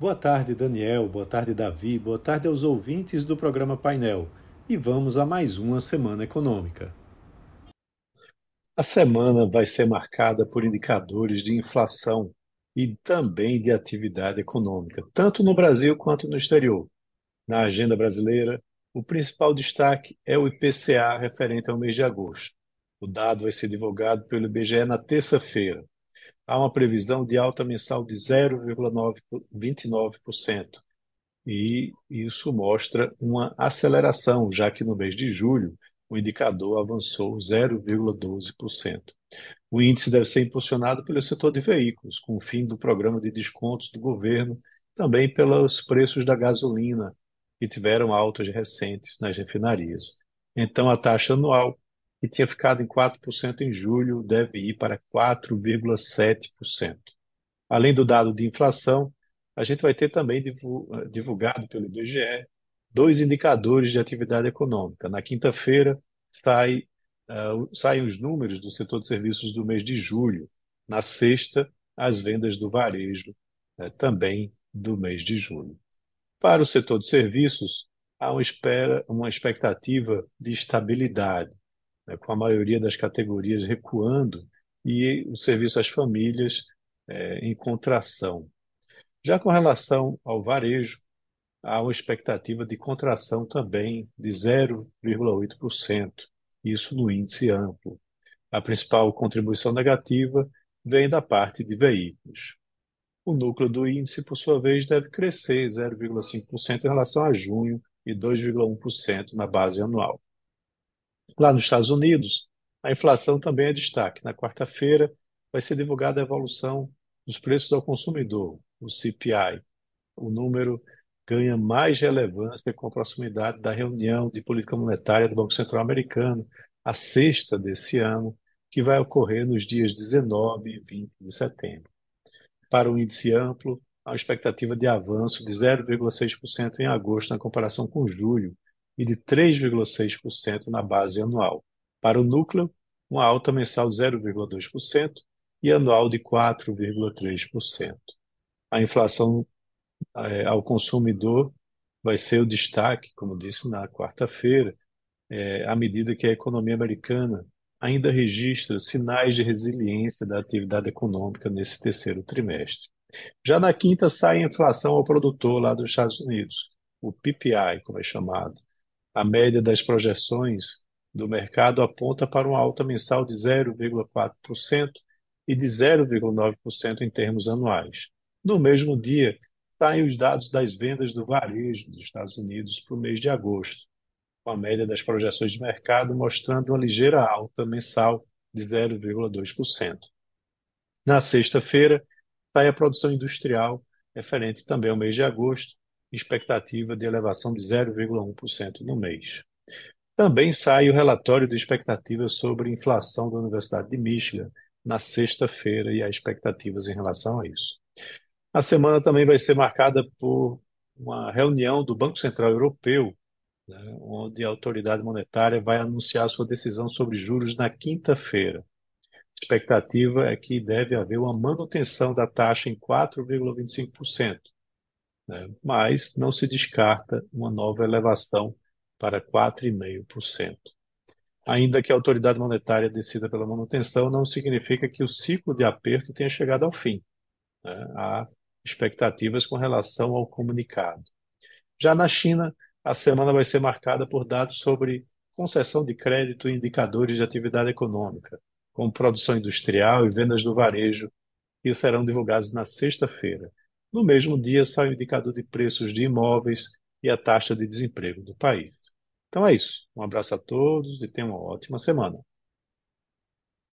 Boa tarde, Daniel. Boa tarde, Davi. Boa tarde aos ouvintes do programa Painel. E vamos a mais uma semana econômica. A semana vai ser marcada por indicadores de inflação e também de atividade econômica, tanto no Brasil quanto no exterior. Na agenda brasileira, o principal destaque é o IPCA referente ao mês de agosto. O dado vai ser divulgado pelo IBGE na terça-feira há uma previsão de alta mensal de 0,29%. E isso mostra uma aceleração, já que no mês de julho o indicador avançou 0,12%. O índice deve ser impulsionado pelo setor de veículos, com o fim do programa de descontos do governo, também pelos preços da gasolina, que tiveram altas recentes nas refinarias. Então, a taxa anual que tinha ficado em 4% em julho, deve ir para 4,7%. Além do dado de inflação, a gente vai ter também divulgado pelo IBGE dois indicadores de atividade econômica. Na quinta-feira, sai, uh, saem os números do setor de serviços do mês de julho. Na sexta, as vendas do varejo, uh, também do mês de julho. Para o setor de serviços, há uma, espera, uma expectativa de estabilidade né, com a maioria das categorias recuando e o serviço às famílias é, em contração. Já com relação ao varejo, há uma expectativa de contração também de 0,8%, isso no índice amplo. A principal contribuição negativa vem da parte de veículos. O núcleo do índice, por sua vez, deve crescer 0,5% em relação a junho e 2,1% na base anual. Lá nos Estados Unidos, a inflação também é destaque. Na quarta-feira, vai ser divulgada a evolução dos preços ao consumidor, o CPI. O número ganha mais relevância com a proximidade da reunião de política monetária do Banco Central Americano, a sexta desse ano, que vai ocorrer nos dias 19 e 20 de setembro. Para o índice amplo, há uma expectativa de avanço de 0,6% em agosto na comparação com julho, e de 3,6% na base anual. Para o núcleo, uma alta mensal de 0,2% e anual de 4,3%. A inflação é, ao consumidor vai ser o destaque, como disse na quarta-feira, é, à medida que a economia americana ainda registra sinais de resiliência da atividade econômica nesse terceiro trimestre. Já na quinta sai a inflação ao produtor lá dos Estados Unidos, o PPI, como é chamado, a média das projeções do mercado aponta para uma alta mensal de 0,4% e de 0,9% em termos anuais. No mesmo dia, saem os dados das vendas do varejo dos Estados Unidos para o mês de agosto, com a média das projeções de mercado mostrando uma ligeira alta mensal de 0,2%. Na sexta-feira, sai a produção industrial, referente também ao mês de agosto, expectativa de elevação de 0,1% no mês. Também sai o relatório de expectativas sobre inflação da Universidade de Michigan na sexta-feira e há expectativas em relação a isso. A semana também vai ser marcada por uma reunião do Banco Central Europeu, né, onde a autoridade monetária vai anunciar sua decisão sobre juros na quinta-feira. A expectativa é que deve haver uma manutenção da taxa em 4,25%, né? mas não se descarta uma nova elevação para 4,5%. Ainda que a autoridade monetária decida pela manutenção, não significa que o ciclo de aperto tenha chegado ao fim. Né? Há expectativas com relação ao comunicado. Já na China, a semana vai ser marcada por dados sobre concessão de crédito e indicadores de atividade econômica, como produção industrial e vendas do varejo, que serão divulgados na sexta-feira. No mesmo dia, sai o indicador de preços de imóveis e a taxa de desemprego do país. Então é isso. Um abraço a todos e tenham uma ótima semana.